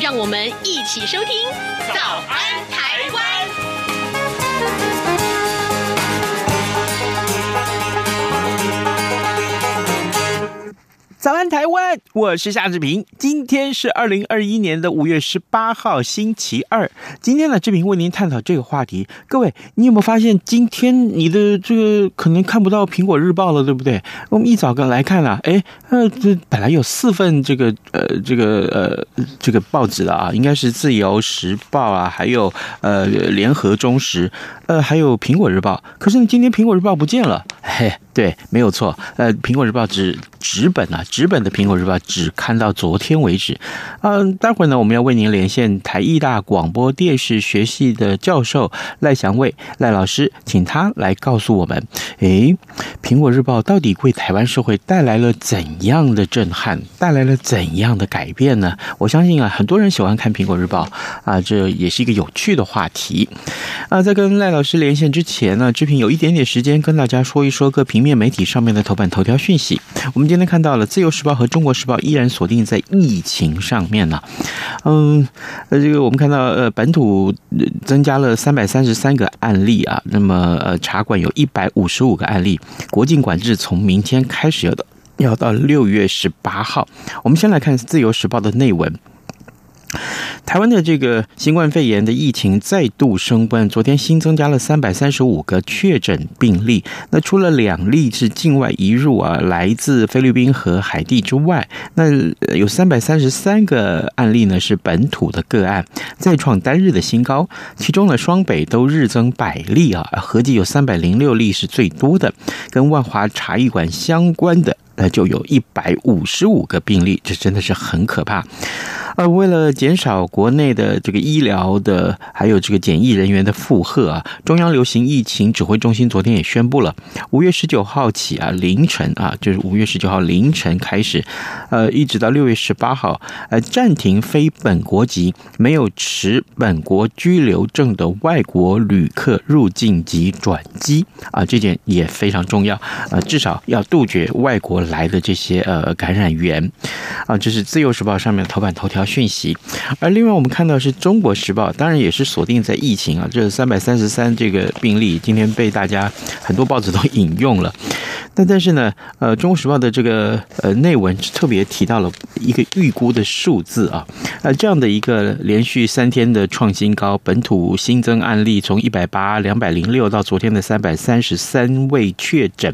让我们一起收听《早安台湾》。早安，台湾！我是夏志平。今天是二零二一年的五月十八号，星期二。今天呢，志平为您探讨这个话题。各位，你有没有发现，今天你的这个可能看不到《苹果日报》了，对不对？我们一早个来看了，哎，呃，这本来有四份这个呃这个呃这个报纸的啊，应该是《自由时报》啊，还有呃《联合中时》，呃，还有《苹果日报》。可是呢，今天《苹果日报》不见了。嘿，对，没有错。呃，《苹果日报》只纸本啊。纸本的《苹果日报》只看到昨天为止，嗯，待会儿呢，我们要为您连线台艺大广播电视学系的教授赖祥卫赖老师，请他来告诉我们，诶，《苹果日报》到底为台湾社会带来了怎样的震撼，带来了怎样的改变呢？我相信啊，很多人喜欢看《苹果日报》啊，这也是一个有趣的话题。啊，在跟赖老师连线之前呢，志平有一点点时间跟大家说一说各平面媒体上面的头版头条讯息。我们今天看到了自由时报和中国时报依然锁定在疫情上面呢。嗯，呃，这个我们看到呃本土增加了三百三十三个案例啊，那么呃茶馆有一百五十五个案例，国境管制从明天开始要到要到六月十八号。我们先来看自由时报的内文。台湾的这个新冠肺炎的疫情再度升温，昨天新增加了三百三十五个确诊病例。那除了两例是境外移入啊，来自菲律宾和海地之外，那有三百三十三个案例呢是本土的个案，再创单日的新高。其中呢，双北都日增百例啊，合计有三百零六例是最多的。跟万华茶艺馆相关的，那就有一百五十五个病例，这真的是很可怕。呃，为了减少国内的这个医疗的还有这个检疫人员的负荷啊，中央流行疫情指挥中心昨天也宣布了，五月十九号起啊，凌晨啊，就是五月十九号凌晨开始，呃，一直到六月十八号，呃，暂停非本国籍、没有持本国居留证的外国旅客入境及转机啊，这点也非常重要啊，至少要杜绝外国来的这些呃感染源啊，这是自由时报上面头版头条。讯息，而另外我们看到是中国时报，当然也是锁定在疫情啊，这三百三十三这个病例，今天被大家很多报纸都 引用了。但但是呢，呃，中国时报的这个呃内文特别提到了一个预估的数字啊，呃，这样的一个连续三天的创新高，本土新增案例从一百八、两百零六到昨天的三百三十三位确诊，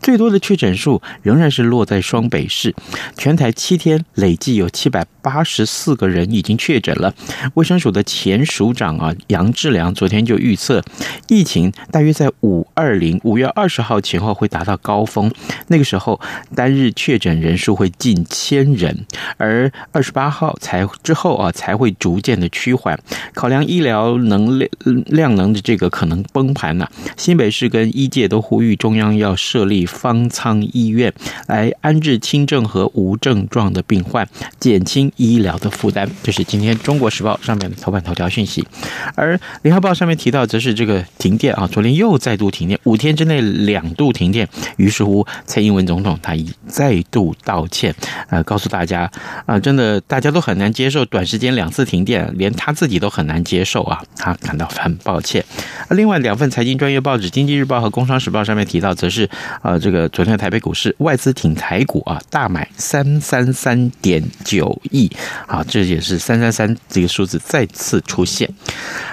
最多的确诊数仍然是落在双北市，全台七天累计有七百八十四个人已经确诊了。卫生署的前署长啊杨志良昨天就预测，疫情大约在五二零五月二十号前后会达到高。峰，那个时候单日确诊人数会近千人，而二十八号才之后啊才会逐渐的趋缓。考量医疗能量量能的这个可能崩盘呢、新北市跟医界都呼吁中央要设立方舱医院来安置轻症和无症状的病患，减轻医疗的负担。这是今天中国时报上面的头版头条讯息，而联合报上面提到则是这个停电啊，昨天又再度停电，五天之内两度停电。于是乎，蔡英文总统他已再度道歉，呃，告诉大家，啊、真的大家都很难接受短时间两次停电，连他自己都很难接受啊，他感到很抱歉。另外两份财经专业报纸《经济日报》和《工商时报》上面提到，则是呃，这个昨天的台北股市外资挺台股啊，大买三三三点九亿，好，这也是三三三这个数字再次出现。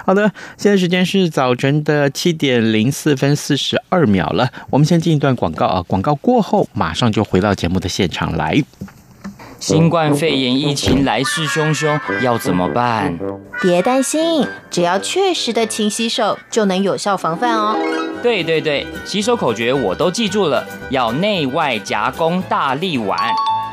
好的，现在时间是早晨的七点零四分四十二秒了，我们先进一段广告。啊！广告过后，马上就回到节目的现场来。新冠肺炎疫情来势汹汹，要怎么办？别担心，只要确实的勤洗手，就能有效防范哦。对对对，洗手口诀我都记住了，要内外夹攻大力腕。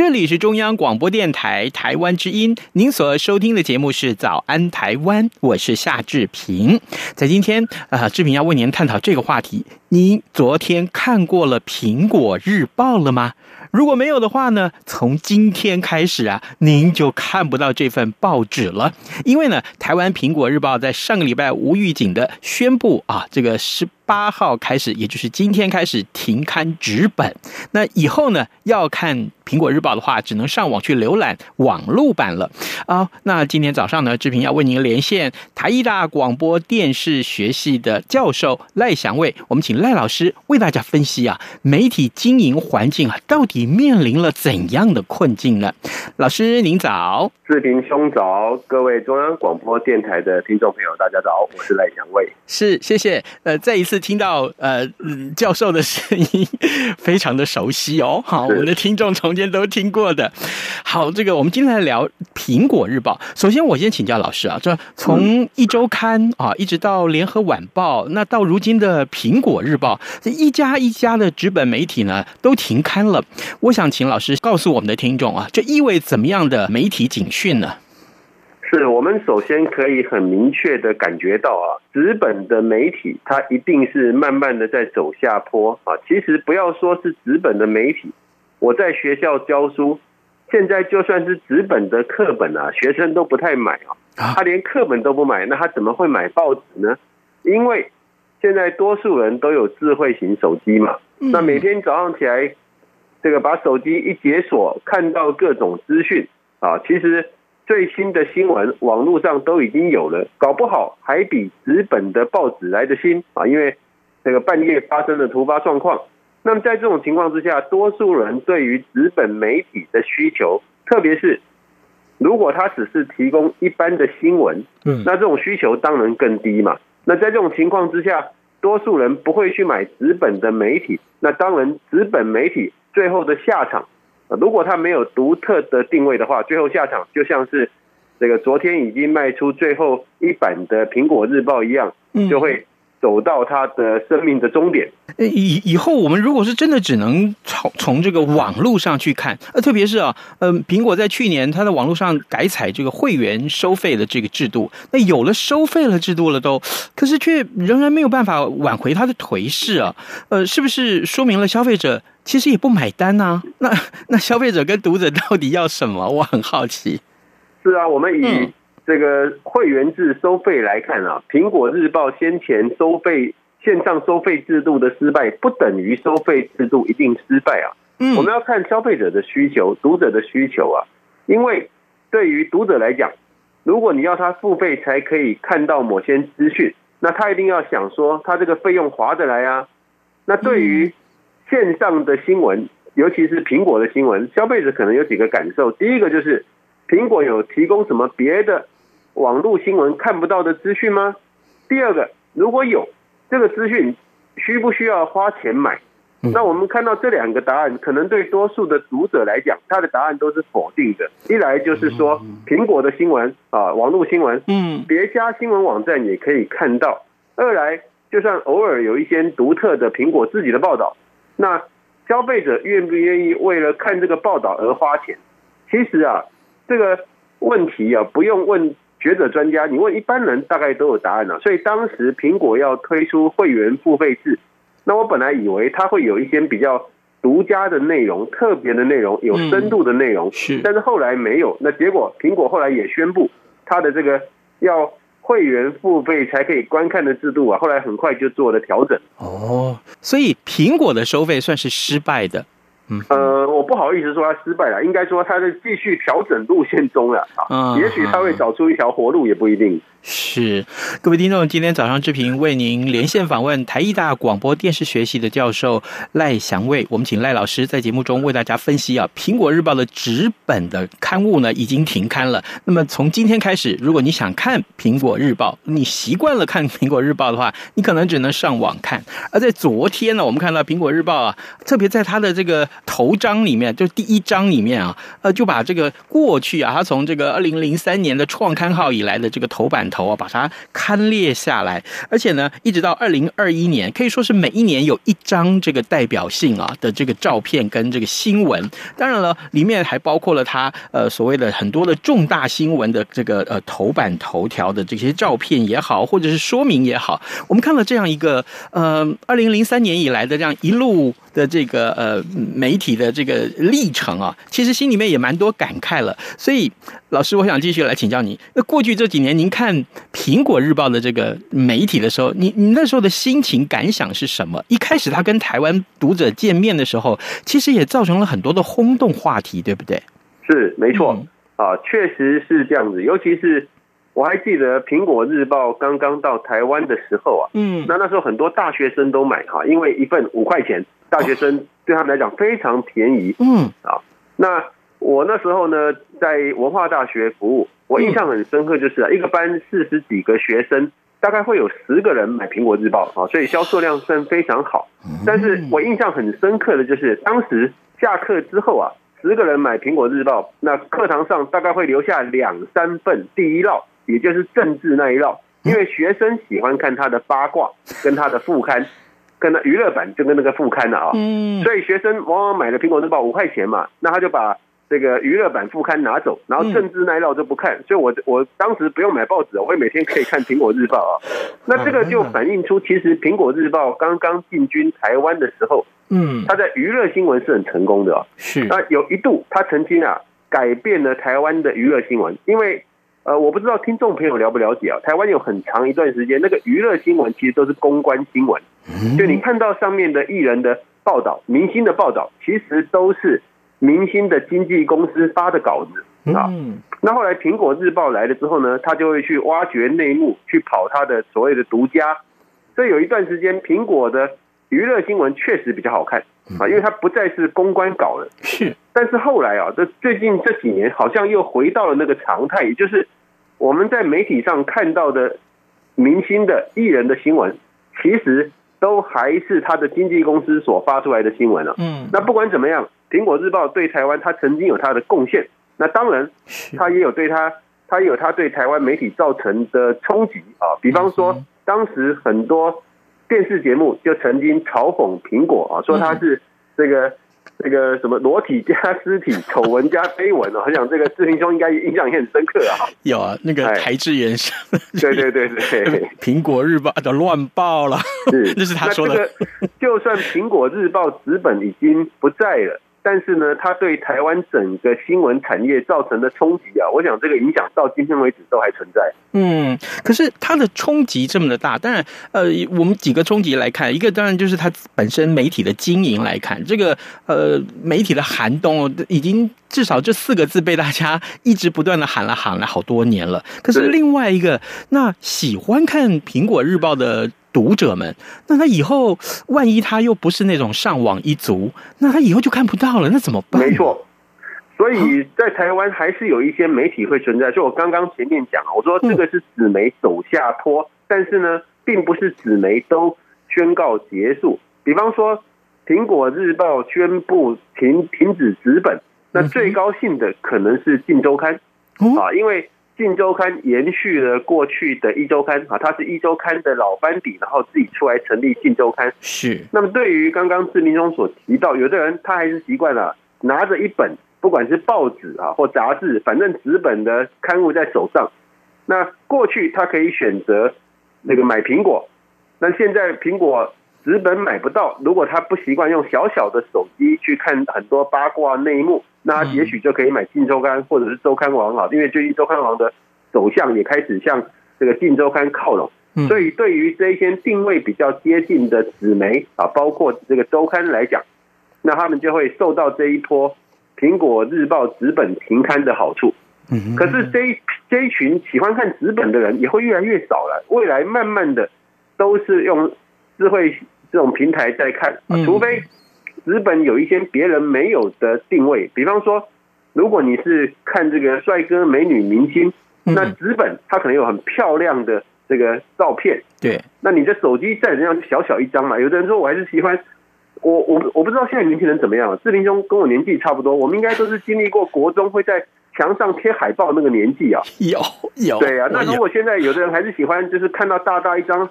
这里是中央广播电台台湾之音，您所收听的节目是《早安台湾》，我是夏志平。在今天啊，志平要为您探讨这个话题。您昨天看过了《苹果日报》了吗？如果没有的话呢，从今天开始啊，您就看不到这份报纸了。因为呢，台湾《苹果日报》在上个礼拜无预警的宣布啊，这个是八号开始，也就是今天开始停刊纸本。那以后呢，要看《苹果日报》的话，只能上网去浏览网络版了啊。那今天早上呢，志平要为您连线台艺大广播电视学系的教授赖祥卫，我们请赖老师为大家分析啊，媒体经营环境啊，到底面临了怎样的困境呢？老师您早，志平兄早，各位中央广播电台的听众朋友，大家早，我是赖祥卫，是谢谢，呃，再一次。听到呃教授的声音，非常的熟悉哦。好，我们的听众从前都听过的。好，这个我们今天来聊《苹果日报》。首先，我先请教老师啊，这从一周刊啊，一直到联合晚报，那到如今的《苹果日报》，这一家一家的纸本媒体呢都停刊了。我想请老师告诉我们的听众啊，这意味怎么样的媒体警讯呢？是我们首先可以很明确的感觉到啊，纸本的媒体它一定是慢慢的在走下坡啊。其实不要说是纸本的媒体，我在学校教书，现在就算是纸本的课本啊，学生都不太买啊。他连课本都不买，那他怎么会买报纸呢？因为现在多数人都有智慧型手机嘛，那每天早上起来，这个把手机一解锁，看到各种资讯啊，其实。最新的新闻，网络上都已经有了，搞不好还比纸本的报纸来的新啊！因为这个半夜发生的突发状况，那么在这种情况之下，多数人对于纸本媒体的需求，特别是如果他只是提供一般的新闻，嗯，那这种需求当然更低嘛。那在这种情况之下，多数人不会去买纸本的媒体，那当然纸本媒体最后的下场。如果它没有独特的定位的话，最后下场就像是这个昨天已经卖出最后一版的《苹果日报》一样，就会走到他的生命的终点。以以后我们如果是真的只能从从这个网络上去看，呃，特别是啊，嗯，苹果在去年它的网络上改采这个会员收费的这个制度，那有了收费了制度了都，可是却仍然没有办法挽回它的颓势啊，呃，是不是说明了消费者？其实也不买单呢、啊，那那消费者跟读者到底要什么？我很好奇。是啊，我们以这个会员制收费来看啊，苹果日报先前收费线上收费制度的失败，不等于收费制度一定失败啊。嗯，我们要看消费者的需求、读者的需求啊。因为对于读者来讲，如果你要他付费才可以看到某些资讯，那他一定要想说他这个费用划得来啊。那对于线上的新闻，尤其是苹果的新闻，消费者可能有几个感受。第一个就是，苹果有提供什么别的网络新闻看不到的资讯吗？第二个，如果有这个资讯，需不需要花钱买？那我们看到这两个答案，可能对多数的读者来讲，他的答案都是否定的。一来就是说，苹果的新闻啊，网络新闻，嗯，别家新闻网站也可以看到；二来，就算偶尔有一些独特的苹果自己的报道。那消费者愿不愿意为了看这个报道而花钱？其实啊，这个问题啊，不用问学者专家，你问一般人大概都有答案了。所以当时苹果要推出会员付费制，那我本来以为它会有一些比较独家的内容、特别的内容、有深度的内容，是，但是后来没有。那结果苹果后来也宣布它的这个要。会员付费才可以观看的制度啊，后来很快就做了调整。哦，所以苹果的收费算是失败的，嗯，呃，我不好意思说他失败了，应该说他在继续调整路线中了啊。也许他会找出一条活路，也不一定。是，各位听众，今天早上志平为您连线访问台艺大广播电视学系的教授赖祥卫，我们请赖老师在节目中为大家分析啊，《苹果日报》的纸本的刊物呢已经停刊了。那么从今天开始，如果你想看《苹果日报》，你习惯了看《苹果日报》的话，你可能只能上网看。而在昨天呢，我们看到《苹果日报》啊，特别在它的这个头章里面，就第一章里面啊，呃，就把这个过去啊，它从这个二零零三年的创刊号以来的这个头版头啊，把它刊列下来，而且呢，一直到二零二一年，可以说是每一年有一张这个代表性啊的这个照片跟这个新闻。当然了，里面还包括了它呃所谓的很多的重大新闻的这个呃头版头条的这些照片也好，或者是说明也好，我们看了这样一个呃二零零三年以来的这样一路的这个呃媒体的这个历程啊，其实心里面也蛮多感慨了。所以，老师，我想继续来请教你。那过去这几年，您看《苹果日报》的这个媒体的时候，你你那时候的心情感想是什么？一开始他跟台湾读者见面的时候，其实也造成了很多的轰动话题，对不对？是，没错、嗯、啊，确实是这样子。尤其是我还记得《苹果日报》刚刚到台湾的时候啊，嗯，那那时候很多大学生都买哈，因为一份五块钱。大学生对他们来讲非常便宜，嗯啊，那我那时候呢在文化大学服务，我印象很深刻，就是啊，一个班四十几个学生，大概会有十个人买苹果日报啊，所以销售量算非常好。但是我印象很深刻的就是，当时下课之后啊，十个人买苹果日报，那课堂上大概会留下两三份第一烙，也就是政治那一绕，因为学生喜欢看他的八卦跟他的副刊。跟那娱乐版就跟那个副刊的啊，嗯，所以学生往往买了苹果日报五块钱嘛，那他就把这个娱乐版副刊拿走，然后政治那一绕就不看，所以我我当时不用买报纸，我会每天可以看苹果日报啊。那这个就反映出，其实苹果日报刚刚进军台湾的时候，嗯，他在娱乐新闻是很成功的啊。是，那有一度他曾经啊改变了台湾的娱乐新闻，因为。呃，我不知道听众朋友了不了解啊？台湾有很长一段时间，那个娱乐新闻其实都是公关新闻，就你看到上面的艺人的报道、明星的报道，其实都是明星的经纪公司发的稿子啊。那后来苹果日报来了之后呢，他就会去挖掘内幕，去跑他的所谓的独家。所以有一段时间，苹果的娱乐新闻确实比较好看啊，因为它不再是公关稿了。是。但是后来啊，这最近这几年好像又回到了那个常态，也就是我们在媒体上看到的明星的艺人的新闻，其实都还是他的经纪公司所发出来的新闻了。嗯，那不管怎么样，苹果日报对台湾它曾经有它的贡献，那当然它也有对它，它也有它对台湾媒体造成的冲击啊。比方说，当时很多电视节目就曾经嘲讽苹果啊，说它是这个。这个什么裸体加尸体，丑闻加绯闻哦，我想这个志平兄应该印象也很深刻啊。有啊，那个台志远生，对对对对，苹果日报的乱报了，是，那是他说的。就算苹果日报纸本已经不在了。但是呢，它对台湾整个新闻产业造成的冲击啊，我想这个影响到今天为止都还存在。嗯，可是它的冲击这么的大，当然，呃，我们几个冲击来看，一个当然就是它本身媒体的经营来看，这个呃媒体的寒冬已经至少这四个字被大家一直不断的喊了喊了好多年了。可是另外一个，那喜欢看苹果日报的。读者们，那他以后万一他又不是那种上网一族，那他以后就看不到了，那怎么办？没错，所以在台湾还是有一些媒体会存在。就我刚刚前面讲，我说这个是纸媒走下坡，嗯，但是呢，并不是纸媒都宣告结束。比方说，《苹果日报》宣布停停止纸本，那最高兴的可能是《镜周刊》啊，因为。《镜周刊》延续了过去的一周刊啊，它是一周刊的老班底，然后自己出来成立《镜周刊》。是。那么，对于刚刚志明中所提到，有的人他还是习惯了拿着一本，不管是报纸啊或杂志，反正纸本的刊物在手上。那过去他可以选择那个买苹果，那现在苹果纸本买不到，如果他不习惯用小小的手机去看很多八卦内幕。那也许就可以买《晋周刊》或者是《周刊王》啊，因为最近《周刊王》的走向也开始向这个《晋周刊》靠拢，所以对于这一些定位比较接近的纸媒啊，包括这个周刊来讲，那他们就会受到这一波苹果日报纸本停刊的好处。嗯，可是这一这一群喜欢看纸本的人也会越来越少了。未来慢慢的都是用智慧这种平台在看，除非纸本有一些别人没有的定位，比方说，如果你是看这个帅哥美女明星，那纸本它可能有很漂亮的这个照片，对，那你的手机再怎样小小一张嘛。有的人说我还是喜欢。我我我不知道现在年轻人怎么样，志霖兄跟我年纪差不多，我们应该都是经历过国中会在墙上贴海报那个年纪啊。有有对啊，那如果现在有的人还是喜欢，就是看到大大一张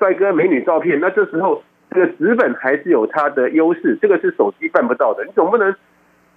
帅哥美女照片，那这时候这个纸本还是有它的优势，这个是手机办不到的，你总不能。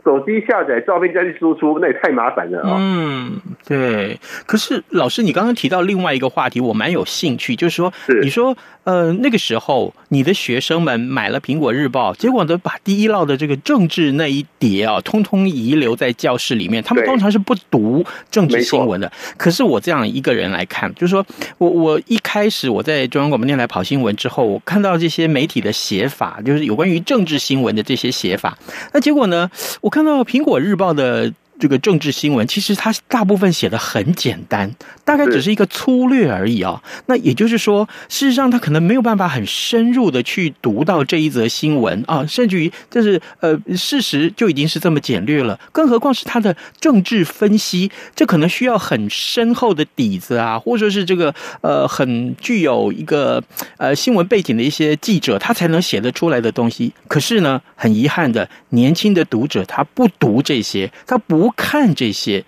手机下载照片再去输出，那也太麻烦了啊！嗯，对。可是老师，你刚刚提到另外一个话题，我蛮有兴趣，就是说，你说，呃，那个时候你的学生们买了苹果日报，结果呢，把第一烙的这个政治那一叠啊，通通遗留在教室里面。他们通常是不读政治新闻的。可是我这样一个人来看，就是说我我一开始我在中央广播电台跑新闻之后，我看到这些媒体的写法，就是有关于政治新闻的这些写法，那结果呢，我。看到《苹果日报》的。这个政治新闻其实它大部分写的很简单，大概只是一个粗略而已啊。那也就是说，事实上他可能没有办法很深入的去读到这一则新闻啊，甚至于就是呃事实就已经是这么简略了，更何况是他的政治分析，这可能需要很深厚的底子啊，或者说是这个呃很具有一个呃新闻背景的一些记者，他才能写得出来的东西。可是呢，很遗憾的，年轻的读者他不读这些，他不。看这些，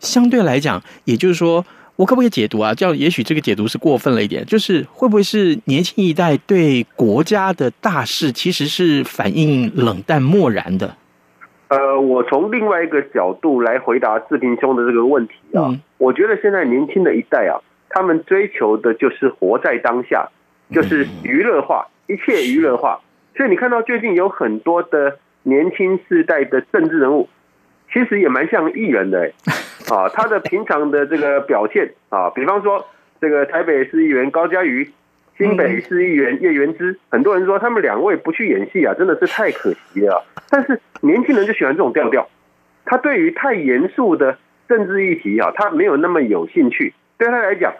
相对来讲，也就是说，我可不可以解读啊？叫也许这个解读是过分了一点，就是会不会是年轻一代对国家的大事其实是反应冷淡漠然的？呃，我从另外一个角度来回答志平兄的这个问题啊，嗯、我觉得现在年轻的一代啊，他们追求的就是活在当下，就是娱乐化，一切娱乐化。所以你看到最近有很多的年轻世代的政治人物。其实也蛮像艺人的哎，啊，他的平常的这个表现啊，比方说这个台北市议员高嘉瑜，新北市议员叶元之，很多人说他们两位不去演戏啊，真的是太可惜了。但是年轻人就喜欢这种调调，他对于太严肃的政治议题啊，他没有那么有兴趣。对他来讲，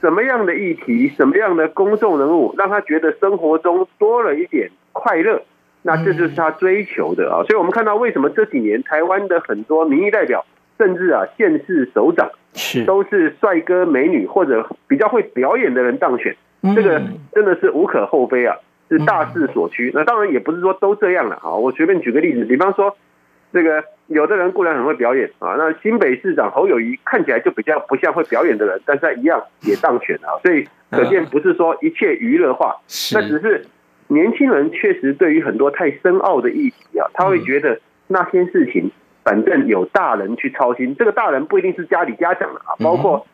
什么样的议题，什么样的公众人物，让他觉得生活中多了一点快乐。那这就是他追求的啊，所以我们看到为什么这几年台湾的很多民意代表，甚至啊县市首长，是。都是帅哥美女或者比较会表演的人当选，这个真的是无可厚非啊，是大势所趋。那当然也不是说都这样了啊，我随便举个例子，比方说这个有的人固然很会表演啊，那新北市长侯友谊看起来就比较不像会表演的人，但是他一样也当选啊，所以可见不是说一切娱乐化，那只是。年轻人确实对于很多太深奥的议题啊，他会觉得那些事情反正有大人去操心，这个大人不一定是家里家长啊，包括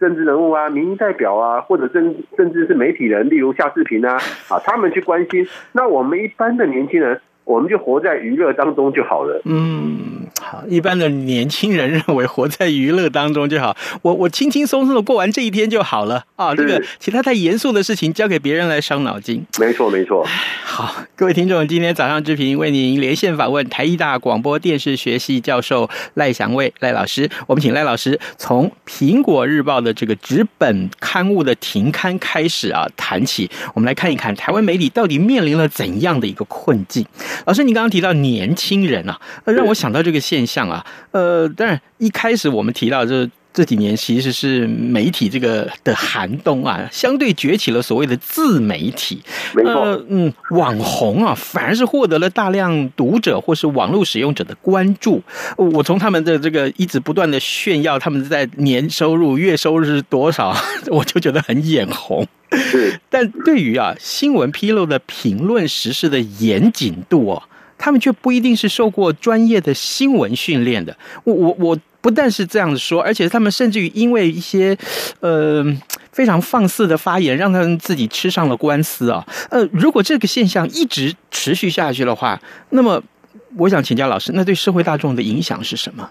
政治人物啊、民意代表啊，或者甚甚至是媒体人，例如夏志平啊，啊，他们去关心。那我们一般的年轻人。我们就活在娱乐当中就好了。嗯，好，一般的年轻人认为活在娱乐当中就好，我我轻轻松松的过完这一天就好了啊。这个其他太严肃的事情交给别人来伤脑筋。没错，没错。好，各位听众，今天早上之平为您连线访问台艺大广播电视学系教授赖祥蔚赖老师。我们请赖老师从《苹果日报》的这个纸本刊物的停刊开始啊谈起，我们来看一看台湾媒体到底面临了怎样的一个困境。老师，你刚刚提到年轻人啊，让我想到这个现象啊。呃，当然一开始我们提到这这几年其实是媒体这个的寒冬啊，相对崛起了所谓的自媒体。没错。呃，嗯，网红啊，反而是获得了大量读者或是网络使用者的关注。我从他们的这个一直不断的炫耀他们在年收入、月收入是多少，我就觉得很眼红。是，但对于啊新闻披露的评论时事的严谨度哦，他们却不一定是受过专业的新闻训练的。我我我不但是这样子说，而且他们甚至于因为一些呃非常放肆的发言，让他们自己吃上了官司啊。呃，如果这个现象一直持续下去的话，那么我想请教老师，那对社会大众的影响是什么？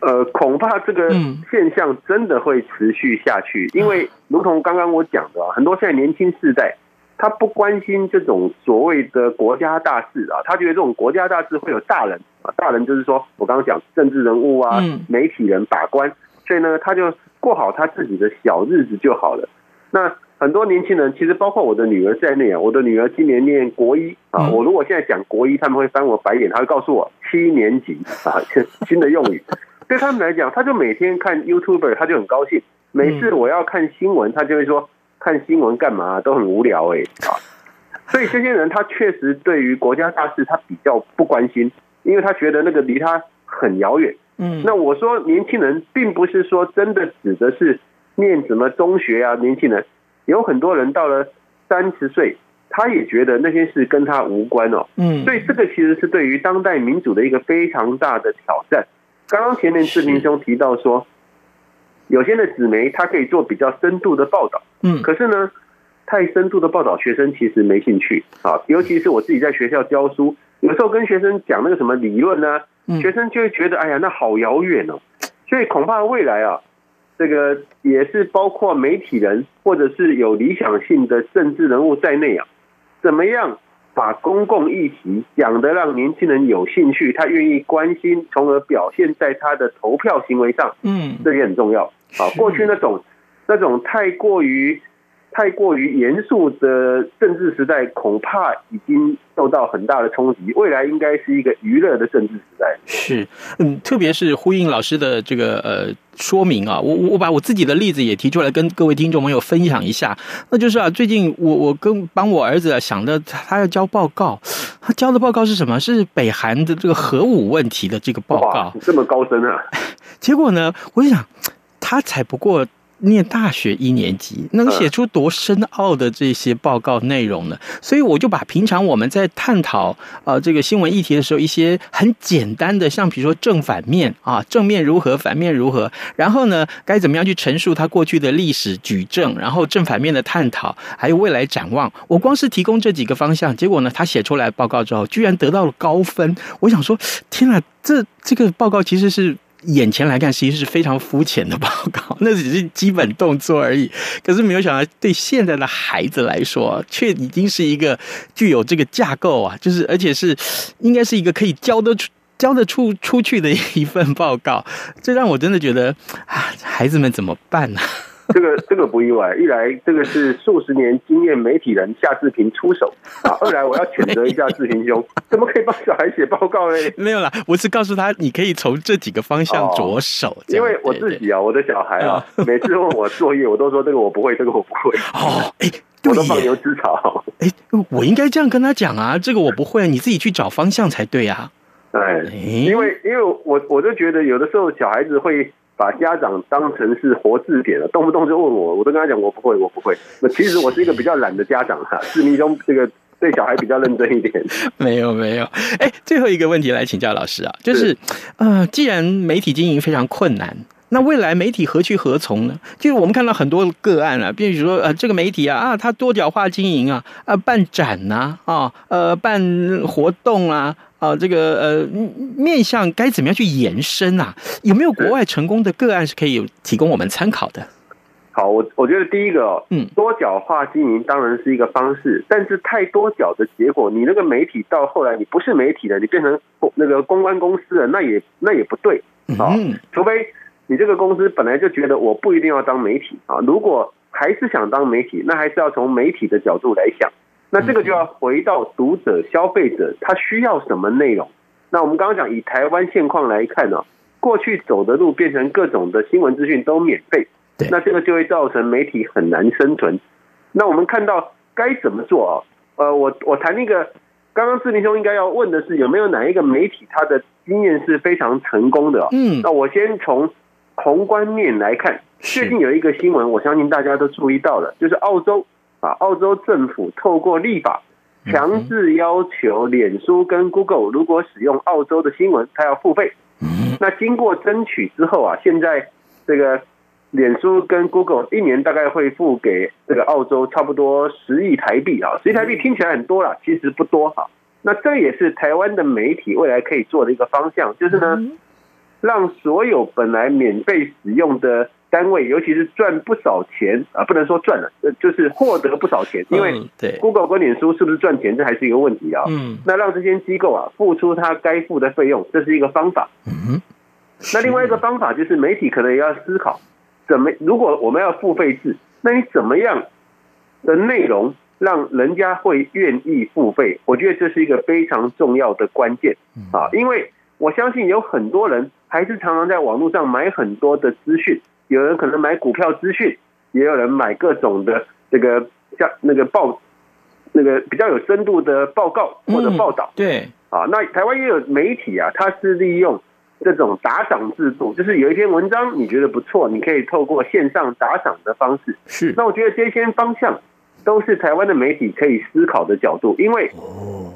呃，恐怕这个现象真的会持续下去，因为如同刚刚我讲的啊，很多现在年轻世代，他不关心这种所谓的国家大事啊，他觉得这种国家大事会有大人啊，大人就是说我刚刚讲政治人物啊、媒体人把关，所以呢，他就过好他自己的小日子就好了。那很多年轻人，其实包括我的女儿在内啊，我的女儿今年念国一啊，我如果现在讲国一，他们会翻我白眼，他会告诉我七年级啊，新的用语，对他们来讲，他就每天看 YouTuber，他就很高兴。每次我要看新闻，他就会说。看新闻干嘛都很无聊哎啊，所以这些人他确实对于国家大事他比较不关心，因为他觉得那个离他很遥远。嗯，那我说年轻人并不是说真的指的是念什么中学啊，年轻人有很多人到了三十岁，他也觉得那些事跟他无关哦。嗯，所以这个其实是对于当代民主的一个非常大的挑战。刚刚前面志明兄提到说。有些的纸媒，它可以做比较深度的报道，嗯，可是呢，太深度的报道，学生其实没兴趣啊。尤其是我自己在学校教书，有时候跟学生讲那个什么理论呢，学生就会觉得，哎呀，那好遥远哦。所以恐怕未来啊，这个也是包括媒体人或者是有理想性的政治人物在内啊，怎么样？把公共议题讲得让年轻人有兴趣，他愿意关心，从而表现在他的投票行为上。嗯，这也很重要。啊，过去那种 那种太过于。太过于严肃的政治时代，恐怕已经受到很大的冲击。未来应该是一个娱乐的政治时代。是，嗯，特别是呼应老师的这个呃说明啊，我我我把我自己的例子也提出来，跟各位听众朋友分享一下。那就是啊，最近我我跟帮我儿子啊想的，他要交报告，他交的报告是什么？是北韩的这个核武问题的这个报告，这么高深啊！结果呢，我就想，他才不过。念大学一年级，能写出多深奥的这些报告内容呢？所以我就把平常我们在探讨啊这个新闻议题的时候，一些很简单的，像比如说正反面啊，正面如何，反面如何，然后呢，该怎么样去陈述它过去的历史举证，然后正反面的探讨，还有未来展望。我光是提供这几个方向，结果呢，他写出来报告之后，居然得到了高分。我想说，天哪，这这个报告其实是。眼前来看，其实是非常肤浅的报告，那只是基本动作而已。可是没有想到，对现在的孩子来说，却已经是一个具有这个架构啊，就是而且是应该是一个可以教得出、教得出出去的一份报告。这让我真的觉得啊，孩子们怎么办呢？这个这个不意外，一来这个是数十年经验媒体人夏志平出手啊，二来我要谴责一下志平兄，怎么可以帮小孩写报告呢？没有啦，我是告诉他你可以从这几个方向着手，哦，因为我自己啊，我的小孩啊，每次问我作业，我都说这个我不会，这个我不会。哦，哎，我都放牛吃草。哎，我应该这样跟他讲啊，这个我不会，你自己去找方向才对啊。哎，因为因为我我就觉得有的时候小孩子会。把家长当成是活字典了，动不动就问我，我都跟他讲我不会，我不会。那其实我是一个比较懒的家长哈，志明兄这个对小孩比较认真一点。没有没有，哎，最后一个问题来请教老师啊，就是，是呃，既然媒体经营非常困难，那未来媒体何去何从呢？就是我们看到很多个案啊，比如说呃，这个媒体啊啊，它多角化经营啊啊，办展呐啊，啊，呃，办活动啊。啊，这个呃，面向该怎么样去延伸啊？有没有国外成功的个案是可以提供我们参考的？好，我我觉得第一个哦，嗯，多角化经营当然是一个方式，但是太多角的结果，你那个媒体到后来你不是媒体了，你变成那个公关公司了，那也那也不对啊。除非你这个公司本来就觉得我不一定要当媒体啊，如果还是想当媒体，那还是要从媒体的角度来想。那这个就要回到读者、消费者，他需要什么内容？那我们刚刚讲，以台湾现况来看呢，过去走的路变成各种的新闻资讯都免费，那这个就会造成媒体很难生存。那我们看到该怎么做啊？呃，我我谈那个，刚刚志明兄应该要问的是，有没有哪一个媒体他的经验是非常成功的？嗯，那我先从宏观面来看，最近有一个新闻，我相信大家都注意到了，就是澳洲。啊！澳洲政府透过立法强制要求脸书跟 Google，如果使用澳洲的新闻，它要付费。那经过争取之后啊，现在这个脸书跟 Google 一年大概会付给这个澳洲差不多十亿台币啊，十亿台币听起来很多了，其实不多哈。那这也是台湾的媒体未来可以做的一个方向，就是呢，让所有本来免费使用的单位，尤其是赚不少钱啊，不能说赚了，就是获得不少钱，因为 Google 跟脸书是不是赚钱，这还是一个问题啊。嗯，那让这些机构啊付出他该付的费用，这是一个方法。嗯，那另外一个方法就是媒体可能也要思考，怎么如果我们要付费制，那你怎么样的内容让人家会愿意付费？我觉得这是一个非常重要的关键啊，因为我相信有很多人还是常常在网络上买很多的资讯。有人可能买股票资讯，也有人买各种的这个像那个报，那个比较有深度的报告或者报道。对，啊，那台湾也有媒体啊，它是利用这种打赏制度，就是有一篇文章你觉得不错，你可以透过线上打赏的方式。是，那我觉得这些方向都是台湾的媒体可以思考的角度，因为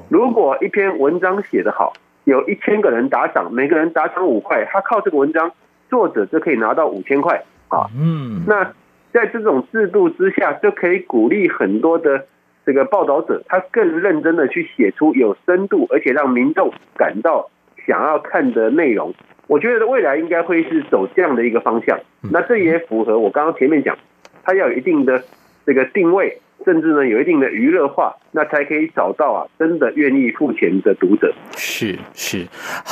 如果一篇文章写得好，有一千个人打赏，每个人打赏五块，他靠这个文章。作者就可以拿到五千块啊，嗯，那在这种制度之下，就可以鼓励很多的这个报道者，他更认真的去写出有深度，而且让民众感到想要看的内容。我觉得未来应该会是走这样的一个方向，那这也符合我刚刚前面讲，它要有一定的这个定位。甚至呢，有一定的娱乐化，那才可以找到啊，真的愿意付钱的读者。是是，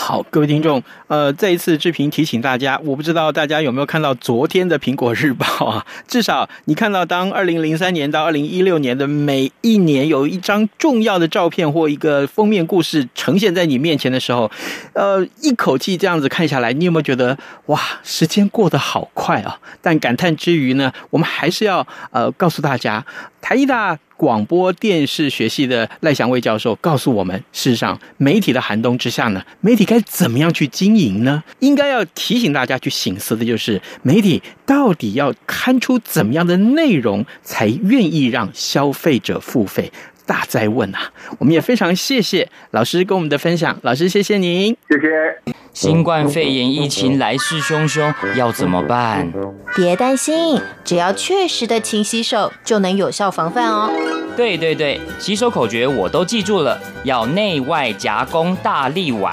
好，各位听众，呃，再一次志平提醒大家，我不知道大家有没有看到昨天的《苹果日报》啊？至少你看到，当二零零三年到二零一六年的每一年有一张重要的照片或一个封面故事呈现在你面前的时候，呃，一口气这样子看下来，你有没有觉得哇，时间过得好快啊？但感叹之余呢，我们还是要呃告诉大家，台。台大广播电视学系的赖祥威教授告诉我们：事实上，媒体的寒冬之下呢，媒体该怎么样去经营呢？应该要提醒大家去醒思的就是，媒体到底要刊出怎么样的内容，才愿意让消费者付费？大在问啊！我们也非常谢谢老师跟我们的分享，老师谢谢您，谢谢。新冠肺炎疫情来势汹汹，要怎么办？别担心，只要确实的勤洗手，就能有效防范哦。对对对，洗手口诀我都记住了，要内外夹攻大立腕。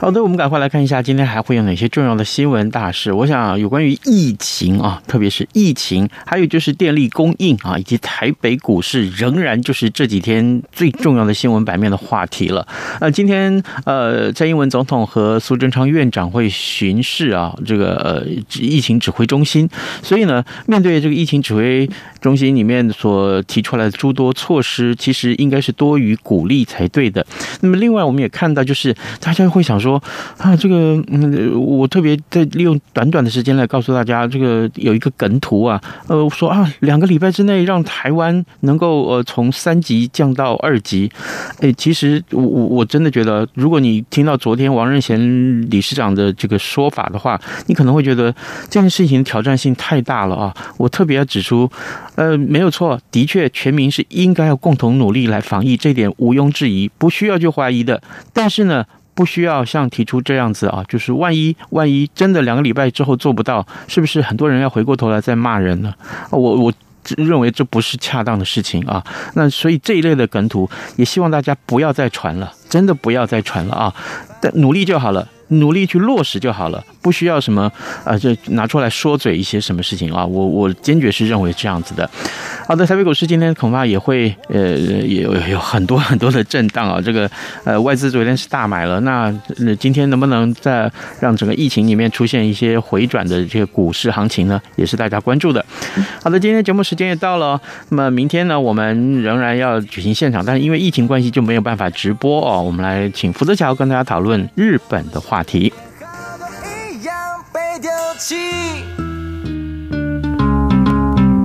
好的，我们赶快来看一下今天还会有哪些重要的新闻大事。我想有关于疫情啊，特别是疫情，还有就是电力供应啊，以及台北股市，仍然就是这几天最重要的新闻版面的话题了。呃，今天呃，蔡英文总统和苏贞昌院长会巡视啊，这个呃疫情指挥中心，所以呢，面对这个疫情指挥中心里面所提出来的诸多措施，其实应该是多于鼓励才对的。那么，另外我们也看到，就是大家会想说。啊，这个嗯，我特别在利用短短的时间来告诉大家，这个有一个梗图啊，呃，说啊，两个礼拜之内让台湾能够呃从三级降到二级，哎，其实我我我真的觉得，如果你听到昨天王任贤理事长的这个说法的话，你可能会觉得这件事情挑战性太大了啊。我特别要指出，呃，没有错，的确全民是应该要共同努力来防疫，这点毋庸置疑，不需要去怀疑的。但是呢。不需要像提出这样子啊，就是万一万一真的两个礼拜之后做不到，是不是很多人要回过头来再骂人呢？我我认为这不是恰当的事情啊。那所以这一类的梗图，也希望大家不要再传了，真的不要再传了啊！但努力就好了。努力去落实就好了，不需要什么啊，就拿出来说嘴一些什么事情啊。我我坚决是认为这样子的。好的，台北股市今天恐怕也会呃也有有很多很多的震荡啊。这个呃外资昨天是大买了，那今天能不能再让整个疫情里面出现一些回转的这个股市行情呢？也是大家关注的。好的，今天节目时间也到了，那么明天呢，我们仍然要举行现场，但是因为疫情关系就没有办法直播哦。我们来请福泽桥跟大家讨论日本的话话题。一样被丢弃。